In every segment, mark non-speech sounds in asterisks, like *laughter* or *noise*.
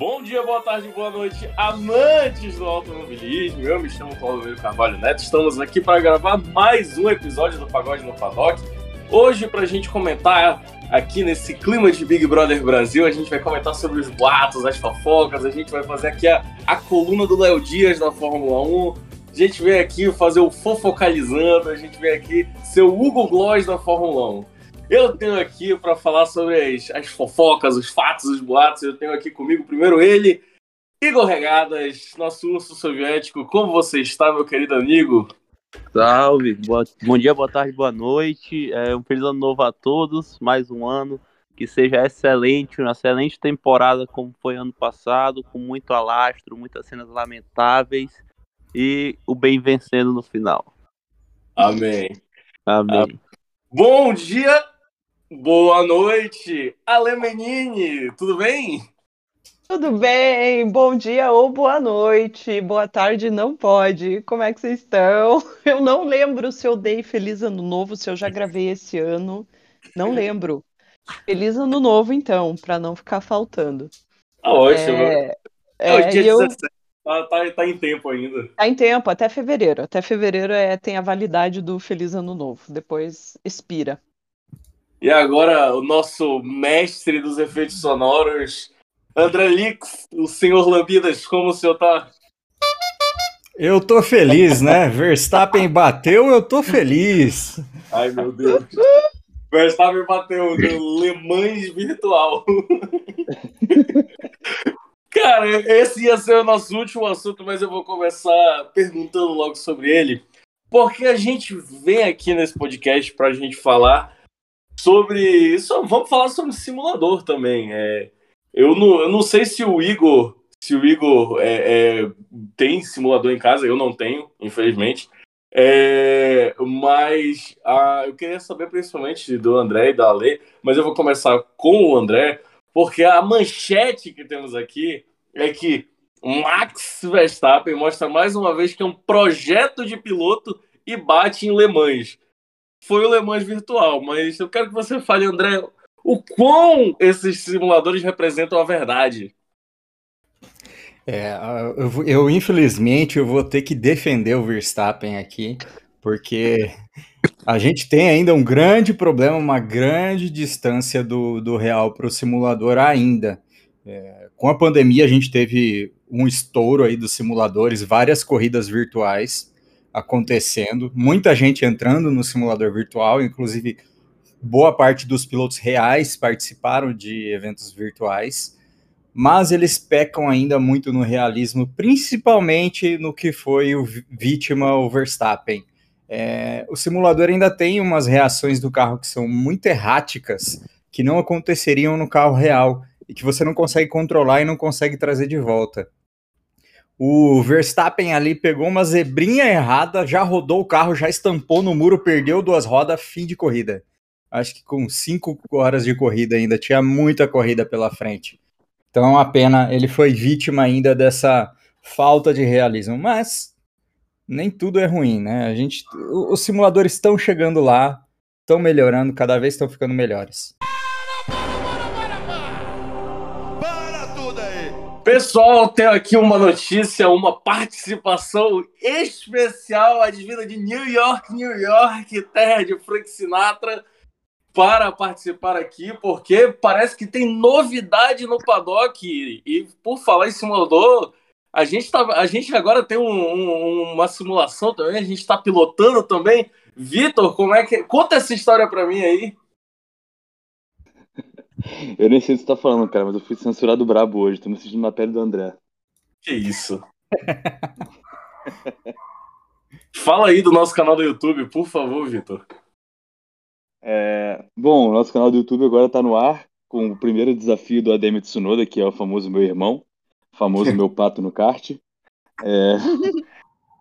Bom dia, boa tarde, boa noite, amantes do automobilismo. Eu me chamo Paulo Meiro Carvalho Neto. Estamos aqui para gravar mais um episódio do Pagode no Paddock. Hoje, para a gente comentar aqui nesse clima de Big Brother Brasil, a gente vai comentar sobre os boatos, as fofocas, a gente vai fazer aqui a, a coluna do Léo Dias da Fórmula 1. A gente vem aqui fazer o fofocalizando, a gente vem aqui ser o Hugo Gloss da Fórmula 1. Eu tenho aqui para falar sobre as, as, fofocas, os fatos, os boatos. Eu tenho aqui comigo primeiro ele, Igor Regadas, nosso urso soviético. Como você está, meu querido amigo? Salve, boa, bom dia, boa tarde, boa noite. É, um feliz ano novo a todos, mais um ano. Que seja excelente, uma excelente temporada como foi ano passado, com muito alastro, muitas cenas lamentáveis e o bem vencendo no final. Amém. Amém. Ah, bom dia, Boa noite, Ale Menini, tudo bem? Tudo bem, bom dia ou boa noite, boa tarde não pode. Como é que vocês estão? *laughs* Eu não lembro se eu dei Feliz Ano Novo, se eu já gravei esse ano, não lembro. Feliz Ano Novo então, para não ficar faltando. Tá ótimo. É, é, é o dia eu... 17, tá, tá, tá, em tempo ainda. Tá em tempo, até fevereiro. Até fevereiro é, tem a validade do Feliz Ano Novo, depois expira. E agora o nosso mestre dos efeitos sonoros, André Lix, o senhor Lambidas, como o senhor tá? Eu tô feliz, né? Verstappen bateu, eu tô feliz. Ai, meu Deus. Verstappen bateu no Le Mans virtual. Cara, esse ia ser o nosso último assunto, mas eu vou começar perguntando logo sobre ele. Porque a gente vem aqui nesse podcast pra gente falar sobre isso. Vamos falar sobre simulador também. É, eu, não, eu não sei se o Igor, se o Igor é, é, tem simulador em casa, eu não tenho, infelizmente. É, mas ah, eu queria saber principalmente do André e da Ale, mas eu vou começar com o André, porque a manchete que temos aqui é que Max Verstappen mostra mais uma vez que é um projeto de piloto e bate em Le Mans foi o Le Mans virtual, mas eu quero que você fale, André, o quão esses simuladores representam a verdade. É, eu, eu, infelizmente eu vou ter que defender o Verstappen aqui, porque a gente tem ainda um grande problema, uma grande distância do, do real para o simulador ainda. É, com a pandemia a gente teve um estouro aí dos simuladores, várias corridas virtuais, acontecendo, muita gente entrando no simulador virtual, inclusive boa parte dos pilotos reais participaram de eventos virtuais, mas eles pecam ainda muito no realismo, principalmente no que foi o vítima, o Verstappen. É, o simulador ainda tem umas reações do carro que são muito erráticas, que não aconteceriam no carro real, e que você não consegue controlar e não consegue trazer de volta. O Verstappen ali pegou uma zebrinha errada, já rodou o carro, já estampou no muro, perdeu duas rodas, fim de corrida. Acho que com cinco horas de corrida ainda, tinha muita corrida pela frente. Então é uma pena, ele foi vítima ainda dessa falta de realismo. Mas nem tudo é ruim, né? A gente, os simuladores estão chegando lá, estão melhorando, cada vez estão ficando melhores. Pessoal, tenho aqui uma notícia, uma participação especial advinda de New York, New York, terra de Frank Sinatra, para participar aqui, porque parece que tem novidade no paddock. E por falar em simulador, a gente, tá, a gente agora tem um, um, uma simulação também, a gente está pilotando também. Vitor, como é que. Conta essa história para mim aí. Eu nem sei o que você tá falando, cara, mas eu fui censurado brabo hoje. Tô me assistindo na pele do André. Que isso? Fala aí do nosso canal do YouTube, por favor, Vitor. É, bom, nosso canal do YouTube agora tá no ar com o primeiro desafio do Ademi Tsunoda, que é o famoso meu irmão, famoso meu pato no kart. É, *laughs*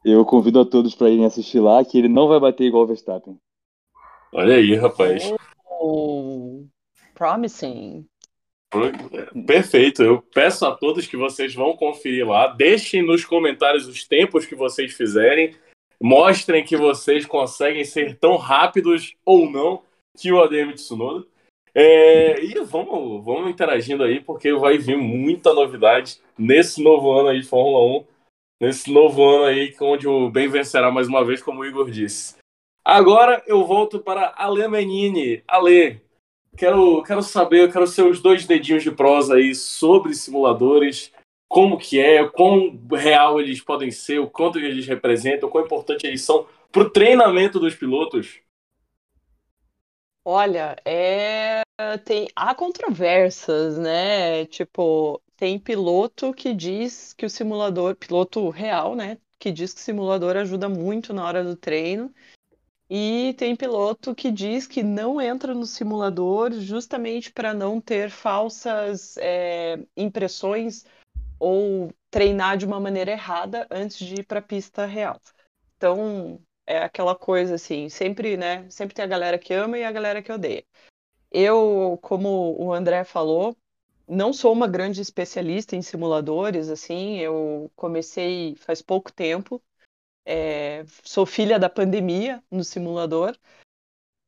eu convido a todos para irem assistir lá, que ele não vai bater igual o Verstappen. Olha aí, rapaz. Oh promising. Perfeito. Eu peço a todos que vocês vão conferir lá. Deixem nos comentários os tempos que vocês fizerem. Mostrem que vocês conseguem ser tão rápidos ou não que o ADM Tsunoda. É, e vamos, vamos interagindo aí, porque vai vir muita novidade nesse novo ano aí de Fórmula 1. Nesse novo ano aí, onde o bem vencerá mais uma vez, como o Igor disse. Agora eu volto para Ale Menini. Ale, quero, quero saber, eu quero seus dois dedinhos de prosa aí sobre simuladores, como que é, quão real eles podem ser, o quanto eles representam, quão importante eles são para o treinamento dos pilotos. Olha, é... tem há controvérsias, né? Tipo, tem piloto que diz que o simulador, piloto real, né? Que diz que o simulador ajuda muito na hora do treino. E tem piloto que diz que não entra no simulador justamente para não ter falsas é, impressões ou treinar de uma maneira errada antes de ir para a pista real. Então, é aquela coisa assim, sempre, né? Sempre tem a galera que ama e a galera que odeia. Eu, como o André falou, não sou uma grande especialista em simuladores, assim, eu comecei faz pouco tempo, é, sou filha da pandemia no simulador.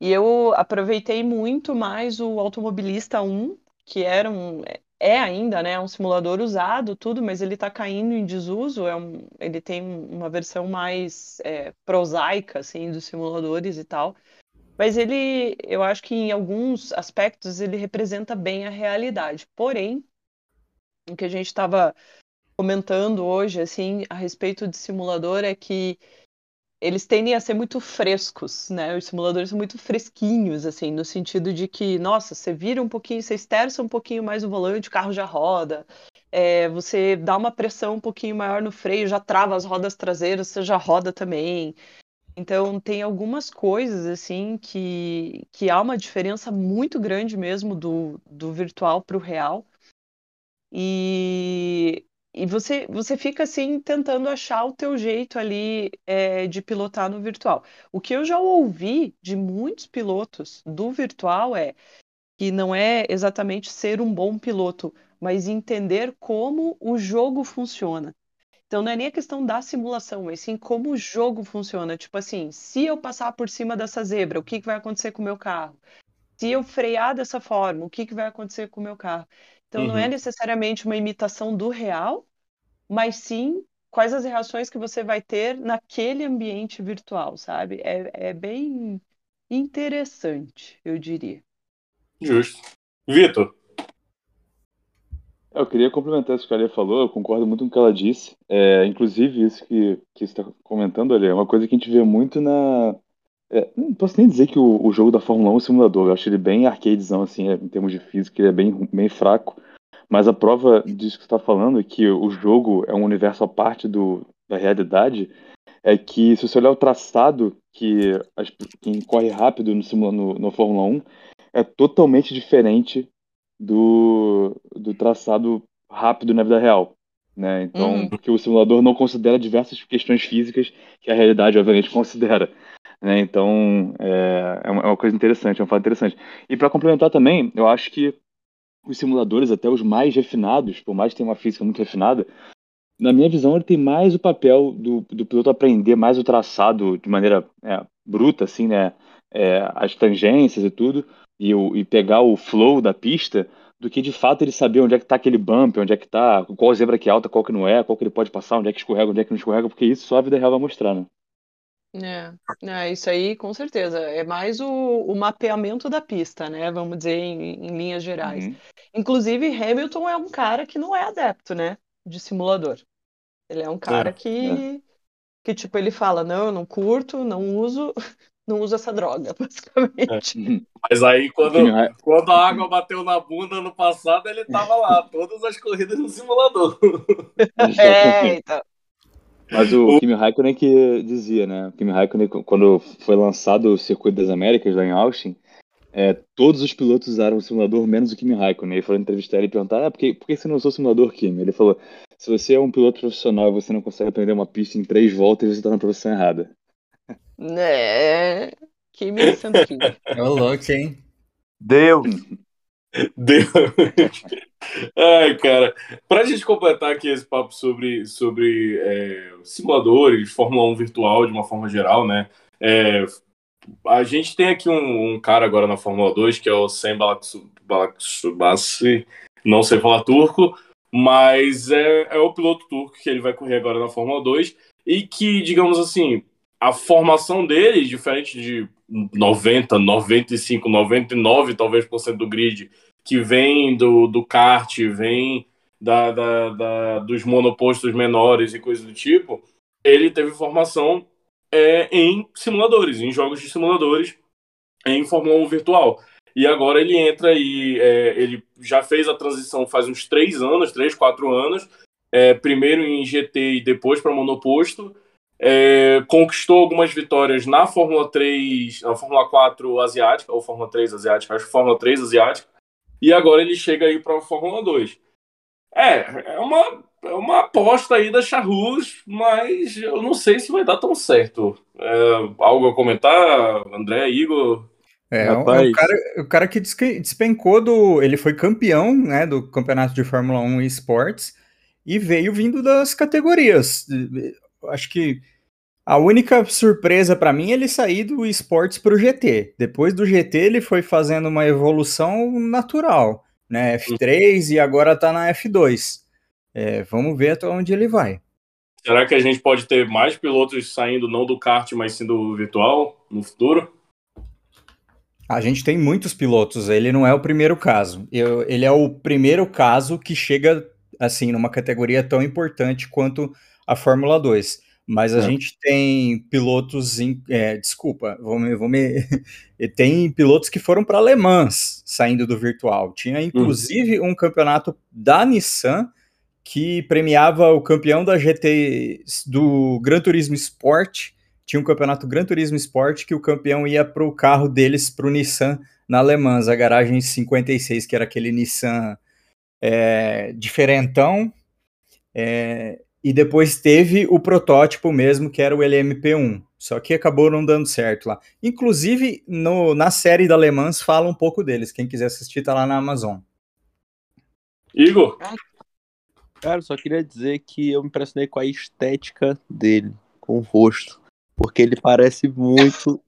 E eu aproveitei muito mais o Automobilista 1, que era um, é ainda, né, um simulador usado, tudo, mas ele está caindo em desuso. É um, ele tem uma versão mais é, prosaica, assim, dos simuladores e tal. Mas ele, eu acho que em alguns aspectos ele representa bem a realidade. Porém, o que a gente estava comentando hoje, assim, a respeito de simulador é que eles tendem a ser muito frescos, né? Os simuladores são muito fresquinhos, assim, no sentido de que, nossa, você vira um pouquinho, você esterça um pouquinho mais o volante, o carro já roda. É, você dá uma pressão um pouquinho maior no freio, já trava as rodas traseiras, você já roda também. Então, tem algumas coisas, assim, que, que há uma diferença muito grande mesmo do, do virtual para o real. E, e você, você fica assim tentando achar o teu jeito ali é, de pilotar no virtual. O que eu já ouvi de muitos pilotos do virtual é que não é exatamente ser um bom piloto, mas entender como o jogo funciona. Então não é nem a questão da simulação, mas sim como o jogo funciona. Tipo assim, se eu passar por cima dessa zebra, o que, que vai acontecer com o meu carro? Se eu frear dessa forma, o que, que vai acontecer com o meu carro? Então, uhum. não é uhum. necessariamente uma imitação do real, mas sim quais as reações que você vai ter naquele ambiente virtual, sabe? É, é bem interessante, eu diria. Justo. Vitor? Eu queria complementar isso que a Alia falou, eu concordo muito com o que ela disse. É, inclusive, isso que, que você está comentando, ali é uma coisa que a gente vê muito na. É, não posso nem dizer que o, o, jogo da Fórmula 1 é um simulador, eu acho ele bem arcadezão, assim, é, em termos de física, ele é bem, bem fraco. Mas a prova disso que você está falando, é que o jogo é um universo à parte do, da realidade, é que se você olhar o traçado que as, quem corre rápido no, no, no Fórmula 1 é totalmente diferente do, do traçado rápido na vida real. Né? Então, uhum. porque o simulador não considera diversas questões físicas que a realidade, obviamente, *laughs* considera. Né? Então, é, é, uma, é uma coisa interessante, é um fato interessante. E para complementar também, eu acho que os simuladores, até os mais refinados, por mais que tenha uma física muito refinada, na minha visão, ele tem mais o papel do, do piloto aprender mais o traçado de maneira é, bruta, assim, né? É, as tangências e tudo, e, o, e pegar o flow da pista, do que de fato ele saber onde é que está aquele bump, onde é que está, qual zebra que é alta, qual que não é, qual que ele pode passar, onde é que escorrega, onde é que não escorrega, porque isso só a vida real vai mostrar, né? É, é, isso aí com certeza. É mais o, o mapeamento da pista, né? Vamos dizer, em, em linhas gerais. Uhum. Inclusive, Hamilton é um cara que não é adepto, né? De simulador. Ele é um cara é, que, é. que, tipo, ele fala, não, eu não curto, não uso, *laughs* não uso essa droga, *laughs* basicamente. É. Mas aí, quando, quando a água bateu na bunda no passado, ele tava lá, todas as corridas no simulador. *laughs* é, então. Mas o Kimi Raikkonen que dizia, né? O Kimi Raikkonen, quando foi lançado o Circuito das Américas lá em Austin, é, todos os pilotos usaram o simulador, menos o Kimi Raikkonen. Ele foi entrevistar ele e perguntar, ah, por que, por que você não usou o simulador, Kimi? Ele falou, se você é um piloto profissional e você não consegue aprender uma pista em três voltas, você está na profissão errada. É, Kimi sendo Kimi. É o louco, hein? Deus! *laughs* Deus! Ai, cara. Pra gente completar aqui esse papo sobre, sobre é, simuladores, Fórmula 1 virtual de uma forma geral, né? É, a gente tem aqui um, um, cara agora na Fórmula 2 que é o Sem Balaksubassi, não sei falar turco, mas é, é o piloto turco que ele vai correr agora na Fórmula 2 e que, digamos assim, a formação dele, diferente de 90, 95, 99 talvez por cento do grid, que vem do, do kart, vem da, da, da, dos monopostos menores e coisas do tipo, ele teve formação é, em simuladores, em jogos de simuladores, em Fórmula 1 virtual. E agora ele entra e é, ele já fez a transição faz uns três anos, três, quatro anos, é, primeiro em GT e depois para monoposto. É, conquistou algumas vitórias na Fórmula 3, na Fórmula 4 asiática, ou Fórmula 3 asiática, acho que Fórmula 3 asiática, e agora ele chega aí para a Fórmula 2. É, é uma, é uma aposta aí da Charrus, mas eu não sei se vai dar tão certo. É, algo a comentar, André, Igor? É, é, o, cara, o cara que despencou do. Ele foi campeão né, do campeonato de Fórmula 1 Esports e veio vindo das categorias. Acho que a única surpresa para mim é ele sair do esportes para o GT. Depois do GT ele foi fazendo uma evolução natural, né? F3 e agora está na F2. É, vamos ver até onde ele vai. Será que a gente pode ter mais pilotos saindo não do kart, mas sim do virtual no futuro? A gente tem muitos pilotos, ele não é o primeiro caso. Eu, ele é o primeiro caso que chega assim numa categoria tão importante quanto a Fórmula 2. Mas a é. gente tem pilotos, em, é, desculpa, vou me, vou me, *laughs* tem pilotos que foram para Le Mans saindo do virtual. Tinha uhum. inclusive um campeonato da Nissan que premiava o campeão da GT do Gran Turismo Sport. Tinha um campeonato Gran Turismo Sport que o campeão ia para o carro deles, para o Nissan na Le Mans, a garagem 56, que era aquele Nissan é, diferentão. É, e depois teve o protótipo mesmo, que era o LMP1. Só que acabou não dando certo lá. Inclusive, no, na série da Le Mans fala um pouco deles. Quem quiser assistir, tá lá na Amazon. Igor? Cara, só queria dizer que eu me impressionei com a estética dele, com o rosto. Porque ele parece muito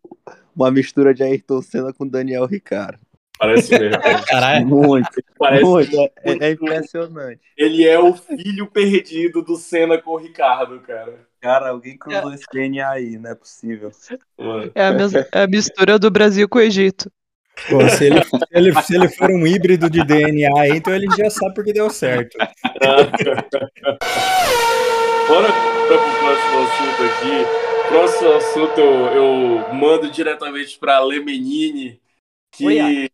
uma mistura de Ayrton Senna com Daniel Ricciardo. Parece mesmo. *laughs* Caralho. Muito. Parece muito. muito. É, é, impressionante. Ele é o filho perdido do Senna com o Ricardo, cara. Cara, alguém cruzou é. esse DNA aí, não é possível. É a, é a mistura do Brasil com o Egito. Pô, se, ele, se, ele, se ele for um híbrido de DNA, então ele já sabe porque deu certo. *laughs* Bora para o próximo assunto aqui. Próximo assunto eu, eu mando diretamente para a Lemenini, que Oi,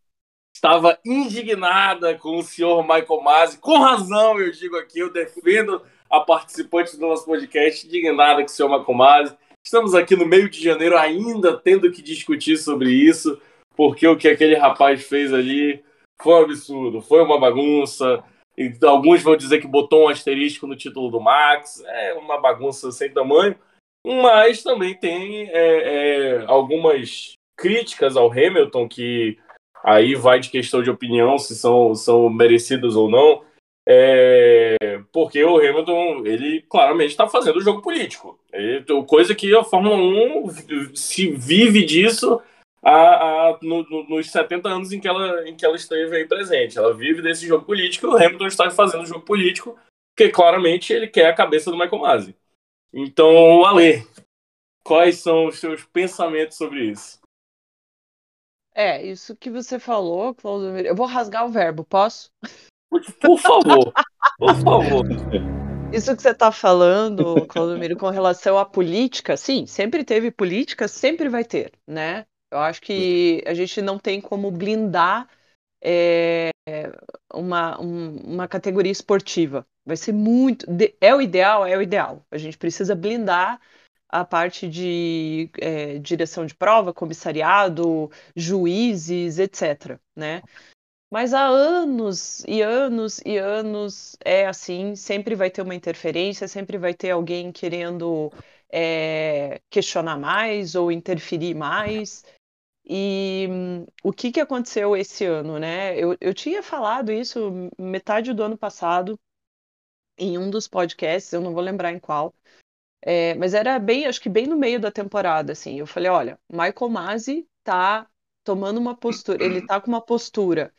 estava indignada com o senhor Michael Masi. Com razão, eu digo aqui, eu defendo a participante do nosso podcast, indignada com o senhor Michael Masi. Estamos aqui no meio de janeiro ainda tendo que discutir sobre isso, porque o que aquele rapaz fez ali foi um absurdo, foi uma bagunça. E alguns vão dizer que botou um asterisco no título do Max, é uma bagunça sem tamanho, mas também tem é, é, algumas críticas ao Hamilton que aí vai de questão de opinião se são, são merecidas ou não. É, porque o Hamilton, ele claramente está fazendo jogo político. Ele, coisa que a Fórmula 1 se vive disso a, a, no, no, nos 70 anos em que, ela, em que ela esteve aí presente. Ela vive desse jogo político o Hamilton está fazendo jogo político porque claramente ele quer a cabeça do Michael Masi. Então, Ale, quais são os seus pensamentos sobre isso? É, isso que você falou, Claudio. Eu vou rasgar o verbo, posso? *laughs* Por favor, por favor. *laughs* Isso que você está falando, Claudio com relação à política, sim, sempre teve política, sempre vai ter, né? Eu acho que a gente não tem como blindar é, uma, um, uma categoria esportiva. Vai ser muito. É o ideal? É o ideal. A gente precisa blindar a parte de é, direção de prova, comissariado, juízes, etc. Né? Mas há anos e anos e anos é assim, sempre vai ter uma interferência, sempre vai ter alguém querendo é, questionar mais ou interferir mais. E hum, o que, que aconteceu esse ano, né? Eu, eu tinha falado isso metade do ano passado em um dos podcasts, eu não vou lembrar em qual, É, mas era bem, acho que bem no meio da temporada, assim. Eu falei, olha, Michael Masi tá tomando uma postura, ele tá com uma postura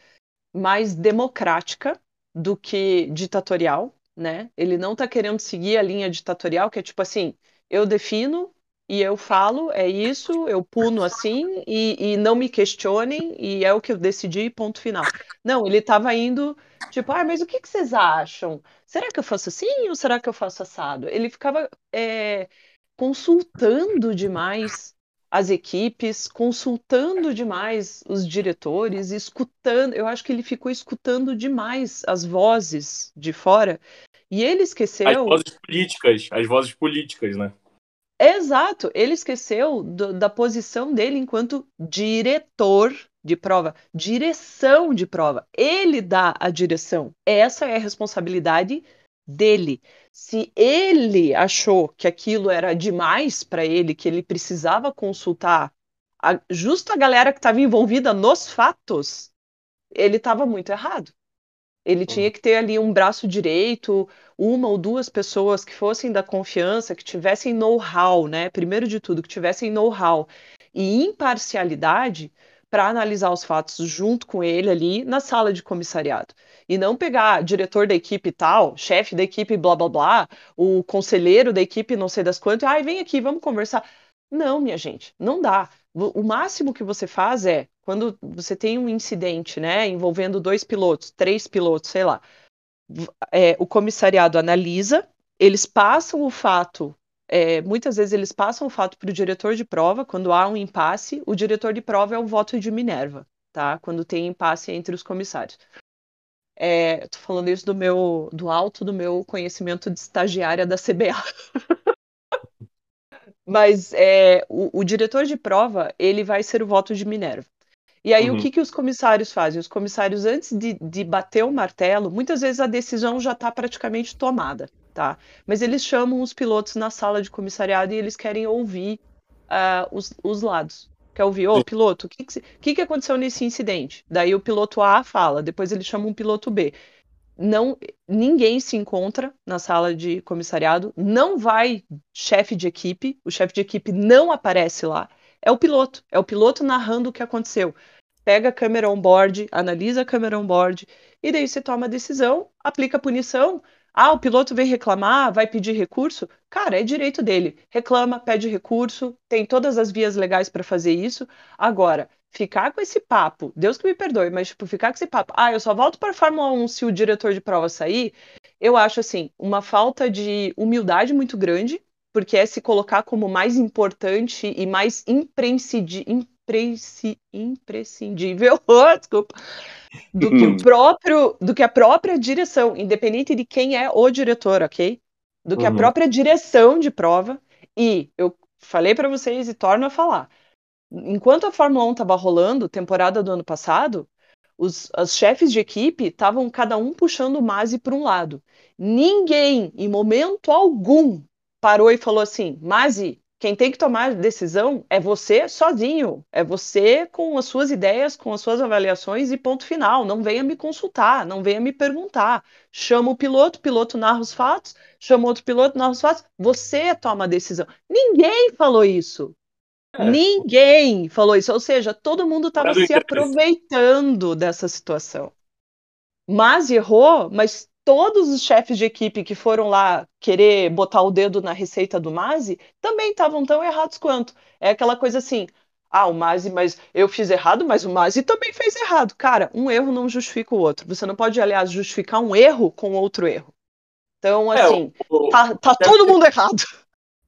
mais democrática do que ditatorial, né? Ele não tá querendo seguir a linha ditatorial, que é tipo assim, eu defino e eu falo, é isso, eu puno assim, e, e não me questionem, e é o que eu decidi, ponto final. Não, ele estava indo, tipo, ah, mas o que, que, vocês acham? Será que eu faço assim ou será que eu faço assado? Ele ficava é, consultando demais as equipes, consultando demais os diretores, escutando. Eu acho que ele ficou escutando demais as vozes de fora. E ele esqueceu. As vozes políticas, as vozes políticas, né? Exato, ele esqueceu do, da posição dele enquanto diretor de prova, direção de prova. Ele dá a direção. Essa é a responsabilidade dele. Se ele achou que aquilo era demais para ele, que ele precisava consultar a, justo a galera que estava envolvida nos fatos, ele estava muito errado. Ele tinha que ter ali um braço direito, uma ou duas pessoas que fossem da confiança, que tivessem know-how, né? Primeiro de tudo, que tivessem know-how e imparcialidade para analisar os fatos junto com ele ali na sala de comissariado. E não pegar diretor da equipe tal, chefe da equipe blá blá blá, o conselheiro da equipe não sei das quantas, ai, vem aqui, vamos conversar. Não, minha gente, não dá. O máximo que você faz é, quando você tem um incidente, né, envolvendo dois pilotos, três pilotos, sei lá, é, o comissariado analisa, eles passam o fato, é, muitas vezes eles passam o fato para o diretor de prova, quando há um impasse, o diretor de prova é o voto de Minerva, tá? Quando tem impasse entre os comissários. É, tô falando isso do meu, do alto do meu conhecimento de estagiária da CBA. *laughs* Mas é, o, o, diretor de prova, ele vai ser o voto de Minerva. E aí, uhum. o que, que os comissários fazem? Os comissários, antes de, de bater o martelo, muitas vezes a decisão já está praticamente tomada, tá? Mas eles chamam os pilotos na sala de comissariado e eles querem ouvir uh, os, os lados. Quer ouvir? Ô, piloto, o que, que, que, que aconteceu nesse incidente? Daí o piloto A fala, depois ele chama um piloto B não ninguém se encontra na sala de comissariado, não vai chefe de equipe, o chefe de equipe não aparece lá, é o piloto, é o piloto narrando o que aconteceu. Pega a câmera on-board, analisa a câmera on-board, e daí você toma a decisão, aplica a punição. Ah, o piloto vem reclamar, vai pedir recurso? Cara, é direito dele. Reclama, pede recurso, tem todas as vias legais para fazer isso. Agora, ficar com esse papo, Deus que me perdoe, mas tipo, ficar com esse papo, ah, eu só volto para a Fórmula 1 se o diretor de prova sair, eu acho assim, uma falta de humildade muito grande, porque é se colocar como mais importante e mais imprescindível, imprescindível, *laughs* oh, desculpa, do que o próprio, do que a própria direção, independente de quem é o diretor, ok? Do que uhum. a própria direção de prova. E eu falei para vocês e torno a falar enquanto a Fórmula 1 estava rolando, temporada do ano passado, os, chefes de equipe estavam cada um puxando o Masi para um lado. Ninguém, em momento algum, parou e falou assim: Masi, quem tem que tomar decisão é você sozinho, é você com as suas ideias, com as suas avaliações e ponto final. Não venha me consultar, não venha me perguntar. Chama o piloto, o piloto narra os fatos, chama outro piloto, narra os fatos, você toma a decisão. Ninguém falou isso. É. Ninguém falou isso, ou seja, todo mundo estava se aproveitando dessa situação. Mas errou, mas todos os chefes de equipe que foram lá querer botar o dedo na receita do Mazi também estavam tão errados quanto. É aquela coisa assim: ah, o Mazi, mas eu fiz errado, mas o Mazi também fez errado. Cara, um erro não justifica o outro. Você não pode, aliás, justificar um erro com outro erro. Então, é, assim, é, o, tá, tá todo mundo errado.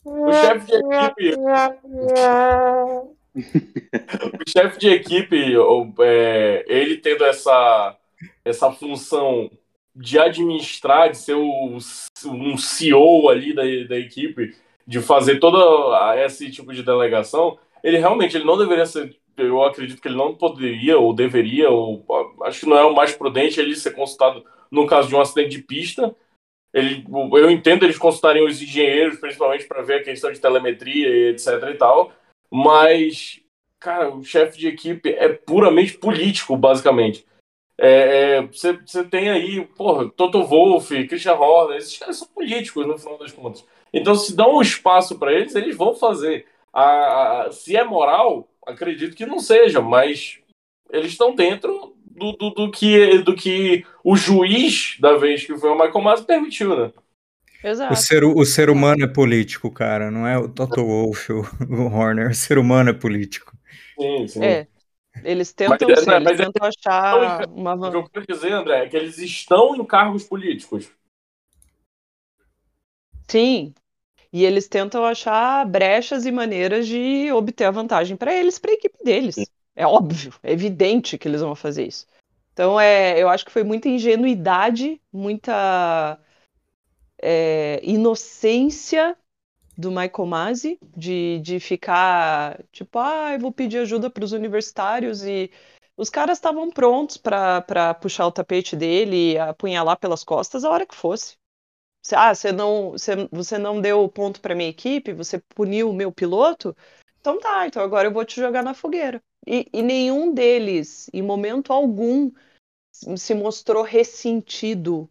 *laughs* O chefe de equipe. o chefe de equipe, é, ele tendo essa, essa função de administrar, de ser o, um CEO ali da, da equipe, de fazer todo esse tipo de delegação, ele realmente ele não deveria ser. Eu acredito que ele não poderia ou deveria, ou acho que não é o mais prudente ele ser consultado no caso de um acidente de pista ele, eu entendo eles consultarem os engenheiros, principalmente para ver a questão de telemetria e etc e tal, mas, cara, o chefe de equipe é puramente político, basicamente. É, é, você, é, tem aí, porra, Toto Wolff, Christian Horner, esses caras são políticos no final das contas. Então, se dão um espaço para eles, eles vão fazer. A, a, se é moral, acredito que não seja, mas eles estão dentro do, do, do, que, do que o juiz da vez que foi o Michael Masi permitiu, né? Exato. O ser, o ser humano é político, cara, não é o Toto Wolff, o, o Horner. O ser humano é político. Sim, sim. É. Eles tentam, Mas, sim, André, eles mas tentam achar uma O que eu quero dizer, André, é que eles estão em cargos políticos. Sim. E eles tentam achar brechas e maneiras de obter a vantagem para eles, para a equipe deles. É óbvio, é evidente que eles vão fazer isso. Então, é, eu acho que foi muita ingenuidade, muita é, inocência do Michael Masi de, de ficar tipo, ah, eu vou pedir ajuda para os universitários e os caras estavam prontos para puxar o tapete dele e apunhalar pelas costas a hora que fosse. Ah, você não, você, você não deu ponto para minha equipe, você puniu o meu piloto? Então tá, então agora eu vou te jogar na fogueira. E, e nenhum deles, em momento algum, se mostrou ressentido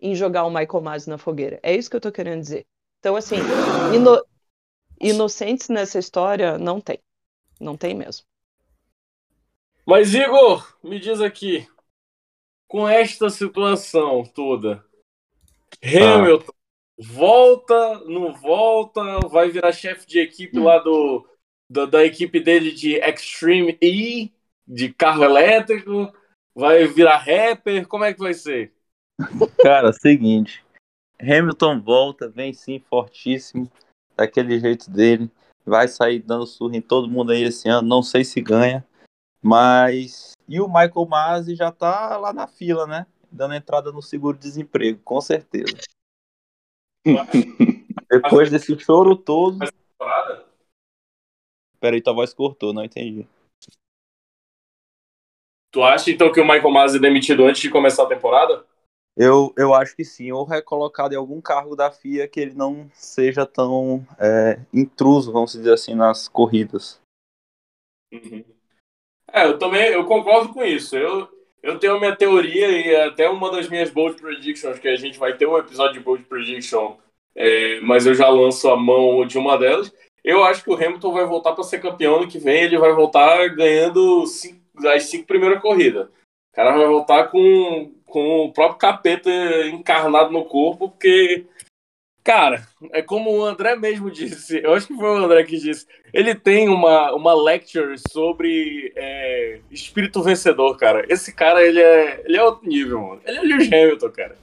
em jogar o Michael Masi na fogueira. É isso que eu tô querendo dizer. Então, assim, ino inocentes nessa história não tem. Não tem mesmo. Mas, Igor, me diz aqui, com esta situação toda, Hamilton volta, não volta, vai virar chefe de equipe lá do, do, da equipe dele de Extreme E, de carro elétrico, vai virar rapper, como é que vai ser? Cara, seguinte, Hamilton volta, vem sim fortíssimo, daquele jeito dele, vai sair dando surra em todo mundo aí esse ano, não sei se ganha, mas e o Michael Masi já tá lá na fila, né? Dando entrada no seguro-desemprego, com certeza. *laughs* Depois desse choro todo. Peraí, tua voz cortou, não entendi. Tu acha então que o Michael Masi é demitido antes de começar a temporada? Eu, eu acho que sim, ou recolocado em algum cargo da FIA que ele não seja tão é, intruso, vamos dizer assim, nas corridas. Uhum. É, eu também eu concordo com isso. Eu, eu tenho a minha teoria e até uma das minhas bold predictions, que a gente vai ter um episódio de bold prediction, é, mas eu já lanço a mão de uma delas. Eu acho que o Hamilton vai voltar para ser campeão ano que vem, ele vai voltar ganhando cinco, as cinco primeiras corridas. O cara vai voltar com, com o próprio capeta encarnado no corpo, porque, cara, é como o André mesmo disse, eu acho que foi o André que disse, ele tem uma, uma lecture sobre é, espírito vencedor, cara. Esse cara, ele é, ele é outro nível, mano. Ele é Lewis Hamilton, cara.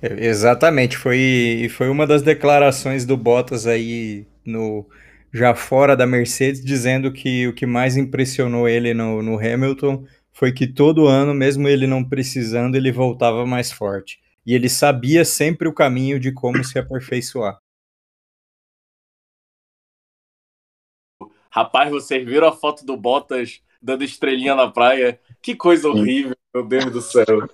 É, Exatamente, foi, foi uma das declarações do Bottas aí no já fora da Mercedes, dizendo que o que mais impressionou ele no, no Hamilton foi que todo ano, mesmo ele não precisando, ele voltava mais forte. E ele sabia sempre o caminho de como se aperfeiçoar. Rapaz, vocês viram a foto do Bottas dando estrelinha na praia? Que coisa horrível, meu Deus do céu. *laughs*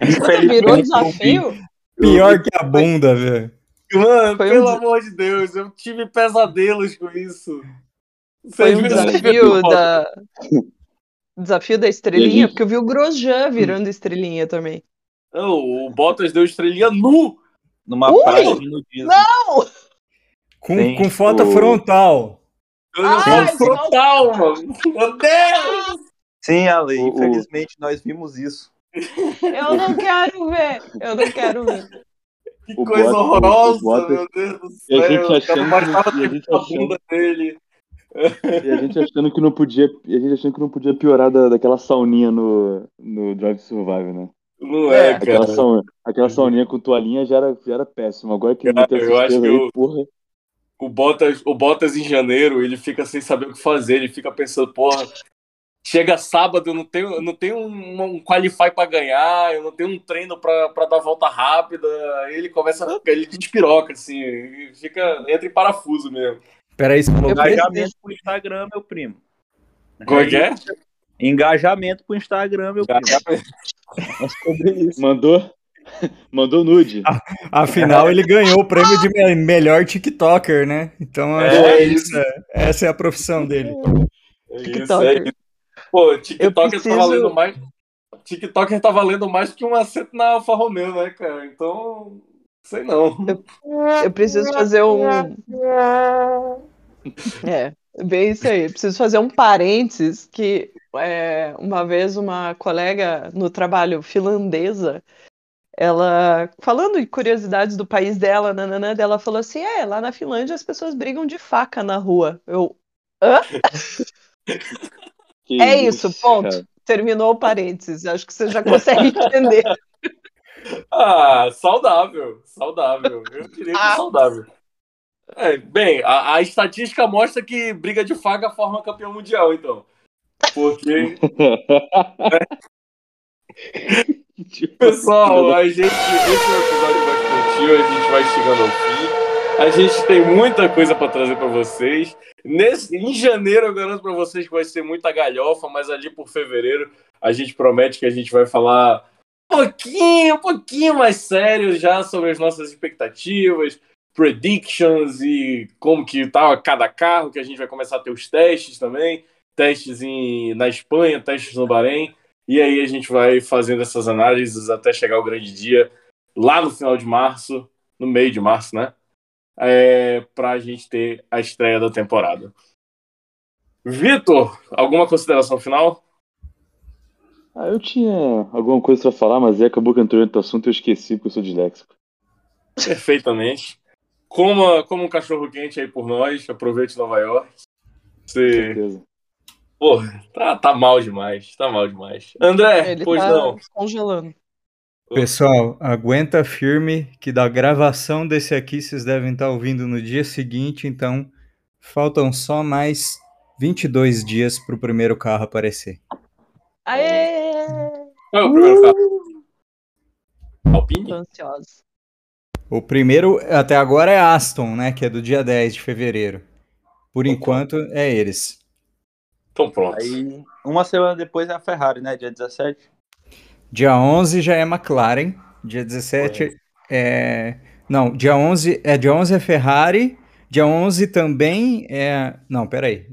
Você virou desafio? Pior que a bunda, velho. Mano, Foi um pelo des- amor de Deus, eu tive pesadelos com isso. Foi um desafio *laughs* da. Desafio da estrelinha, porque eu vi o Grosjean virando estrelinha também. Não, o Bottas deu estrelinha nu. Numa Ui! praia de nudismo. Não! Com, Sim, com foto o- frontal. Frontal, mano. Meu Deus! Sim, Ale, O- o- infelizmente nós vimos isso. Eu não quero ver! Eu não quero ver. Que O coisa Bottas- horrorosa, o meu Deus do a céu. gente O achando que- e a gente achando- bunda dele. E a gente achando que não podia. E a gente achando que não podia piorar da, daquela sauninha no, no Drive to Survive, né? Não é, É. Aquela, cara. sauna, aquela sauninha com toalhinha já era, já era péssimo. Agora que Cara, eu acho que aí, eu- porra. O Bottas, o Bottas em janeiro, ele fica sem saber o que fazer. Ele fica pensando, porra, chega sábado, eu não tenho, eu não tenho um, um qualify pra ganhar, eu não tenho um treino pra, pra dar volta rápida. Aí ele começa ele despiroca, assim, e fica, entra em parafuso mesmo. Peraí, você falou Engajamento pro Instagram, meu primo. Como é que é? Engajamento pro Instagram, meu primo. É sobre *laughs* isso. Mandou, *laughs* mandou nude. Afinal, ele ganhou o prêmio de me- melhor TikToker, né? Então, É, é isso é- essa é a profissão dele. É isso, TikToker. é isso. Pô, TikTok Eu tá preciso- valendo mais. TikToker tá valendo mais que um assento na Alfa Romeo, né, cara? Então, sei não. Eu preciso fazer um. É, bem isso aí. Eu preciso fazer um parênteses que é, uma vez uma colega no trabalho finlandesa, ela falando de curiosidades do país dela, nananã, ela falou assim: é, lá na Finlândia as pessoas brigam de faca na rua. Eu. Hã? *laughs* Que É isso, ponto. cara. Terminou o parênteses. Acho que você já consegue *laughs* entender. Ah, saudável, saudável. Eu diria que Ah. saudável. É, bem, a, a estatística mostra que briga de faca forma campeão mundial, então. Porque, *laughs* pessoal, a gente. Esse é um episódio mais curtinho, a gente vai chegando ao fim. A gente tem muita coisa para trazer para vocês. Nesse, em janeiro eu garanto para vocês que vai ser muita galhofa, mas ali por fevereiro a gente promete que a gente vai falar um pouquinho, um pouquinho mais sério já sobre as nossas expectativas, predictions e como que tá cada carro, que a gente vai começar a ter os testes também, testes em, na Espanha, testes no Bahrein, e aí a gente vai fazendo essas análises até chegar o grande dia lá no final de março, no meio de março, né? É, para a gente ter a estreia da temporada. Vitor, alguma consideração final? Ah, eu tinha alguma coisa pra falar, mas aí acabou que entrou no assunto e eu esqueci porque eu sou disléxico. Perfeitamente. Coma, coma um cachorro quente aí por nós, aproveite Nova York. Com Você, certeza. porra, tá, tá mal demais, tá mal demais. André, Ele pois tá não. congelando. Pessoal, aguenta firme que da gravação desse aqui vocês devem estar ouvindo no dia seguinte, então faltam só mais 22 dias para o primeiro carro aparecer. Aê! É o primeiro carro? Alpine? Tô ansiosa. O primeiro até agora é Aston, né, que é do dia 10 de fevereiro. Por enquanto é eles. Então pronto. Aí, uma semana depois é a Ferrari, né? Dia 17. Dia 11 já é McLaren, dia 17 é Não, dia 11 é dia 11 é Ferrari, dia 11 também é Não, peraí.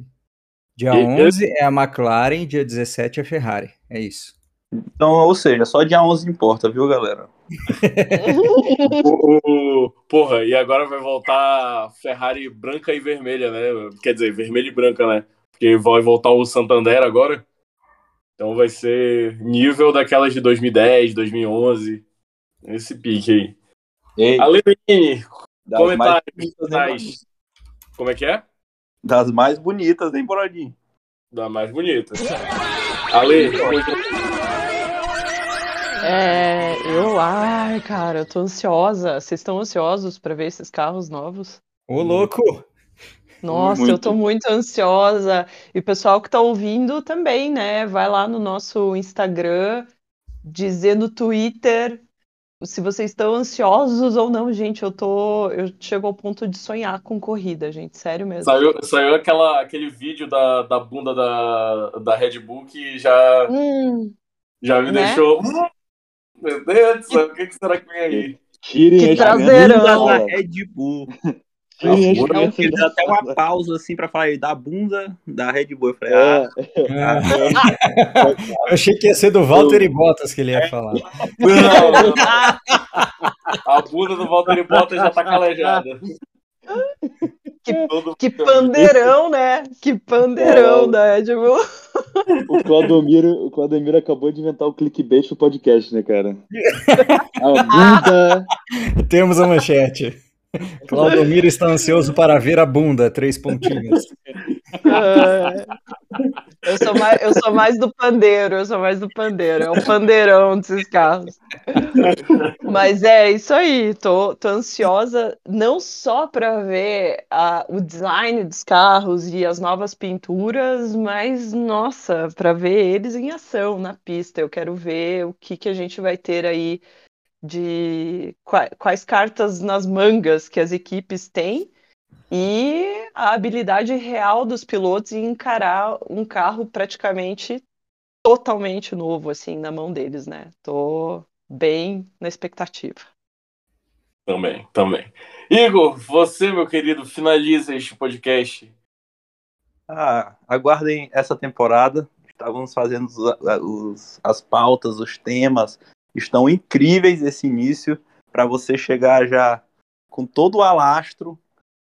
Dia E- 11 é a McLaren, dia 17 é Ferrari. É isso. Então, ou seja, só dia 11 importa, viu, galera? *laughs* Porra, e agora vai voltar Ferrari branca e vermelha, né? Quer dizer, vermelha e branca, né? Porque vai voltar o Santander agora. Então vai ser nível daquelas de 2010, 2011. Esse pique aí. Ei, Aline, das comentários mais como é que é? Das mais bonitas, hein, Borodinho? Da mais bonita. Ale, É, eu, ai, cara, eu tô ansiosa. Vocês estão ansiosos pra ver esses carros novos? Ô, louco! Nossa, Muito. eu tô muito ansiosa. E o pessoal que tá ouvindo também, né? Vai lá no nosso Instagram, dizer no Twitter se vocês estão ansiosos ou não, gente. Eu tô, eu chego ao ponto de sonhar com corrida, gente, sério mesmo. saiu, saiu aquela, aquele vídeo da, da bunda da, da Red Bull que já, Hum, já me Né? deixou. "Hum, Meu Deus do céu, o que, que será que vem aí? Tirem Que as traseirão. da. Red Bull. *laughs* Da deu até uma pausa assim pra falar da bunda da Red Bull. Eu falei, ah, É, Ah, *laughs* eu achei que ia ser do Valtteri Bottas que ele ia falar. Não, não. A bunda do Valtteri Bottas já tá calejada. Que- *laughs* Todo que pandeirão, né? Que pandeirão da Red Bull. o Claudomiro, o Claudomiro acabou de inventar o clickbait do podcast, né, cara? *laughs* A bunda. Temos a manchete. *laughs* Claudomiro está ansioso para ver a bunda, três pontinhos. É. Eu sou, mais, eu sou mais do pandeiro, eu sou mais do pandeiro. É o pandeirão desses carros. Mas é isso aí, tô, tô ansiosa não só para ver a- o design dos carros e as novas pinturas, mas nossa, para ver eles em ação na pista. Eu quero ver o que, que a gente vai ter aí de qua- quais cartas nas mangas que as equipes têm e a habilidade real dos pilotos em encarar um carro praticamente totalmente novo assim na mão deles, né? Tô bem na expectativa. Também, também. Igor, você, meu querido, finaliza este podcast. ah, aguardem essa temporada. estávamos fazendo os, os, as pautas, os temas. Estão incríveis esse início para você chegar já com todo o alastro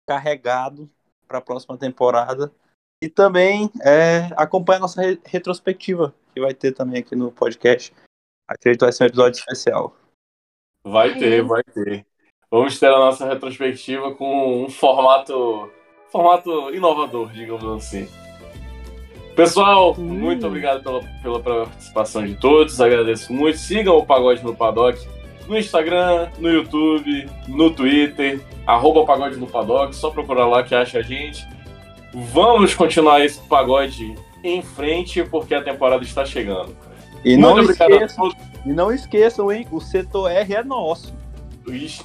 carregado para a próxima temporada. E também é, acompanha a nossa re retrospectiva, que vai ter também aqui no podcast. Acredito que vai ser um episódio especial. Vai ter, vai ter. Vamos ter a nossa retrospectiva com um formato, formato inovador, digamos assim. Pessoal, hum. muito obrigado pela, pela participação de todos. Agradeço muito. Sigam o Pagode no Paddock no Instagram, no YouTube, no Twitter, arroba Pagode no Paddock. Só procurar lá que acha a gente. Vamos continuar esse pagode em frente, porque a temporada está chegando. E não, esqueçam, e não esqueçam, hein? O setor R é nosso.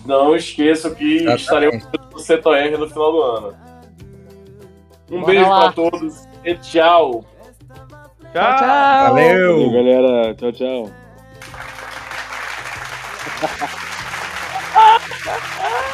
Não esqueçam que estaremos no setor R no final do ano. Um Bora beijo para todos e tchau. Tchau, tchau. Valeu. Valeu, galera. Tchau, tchau. *laughs*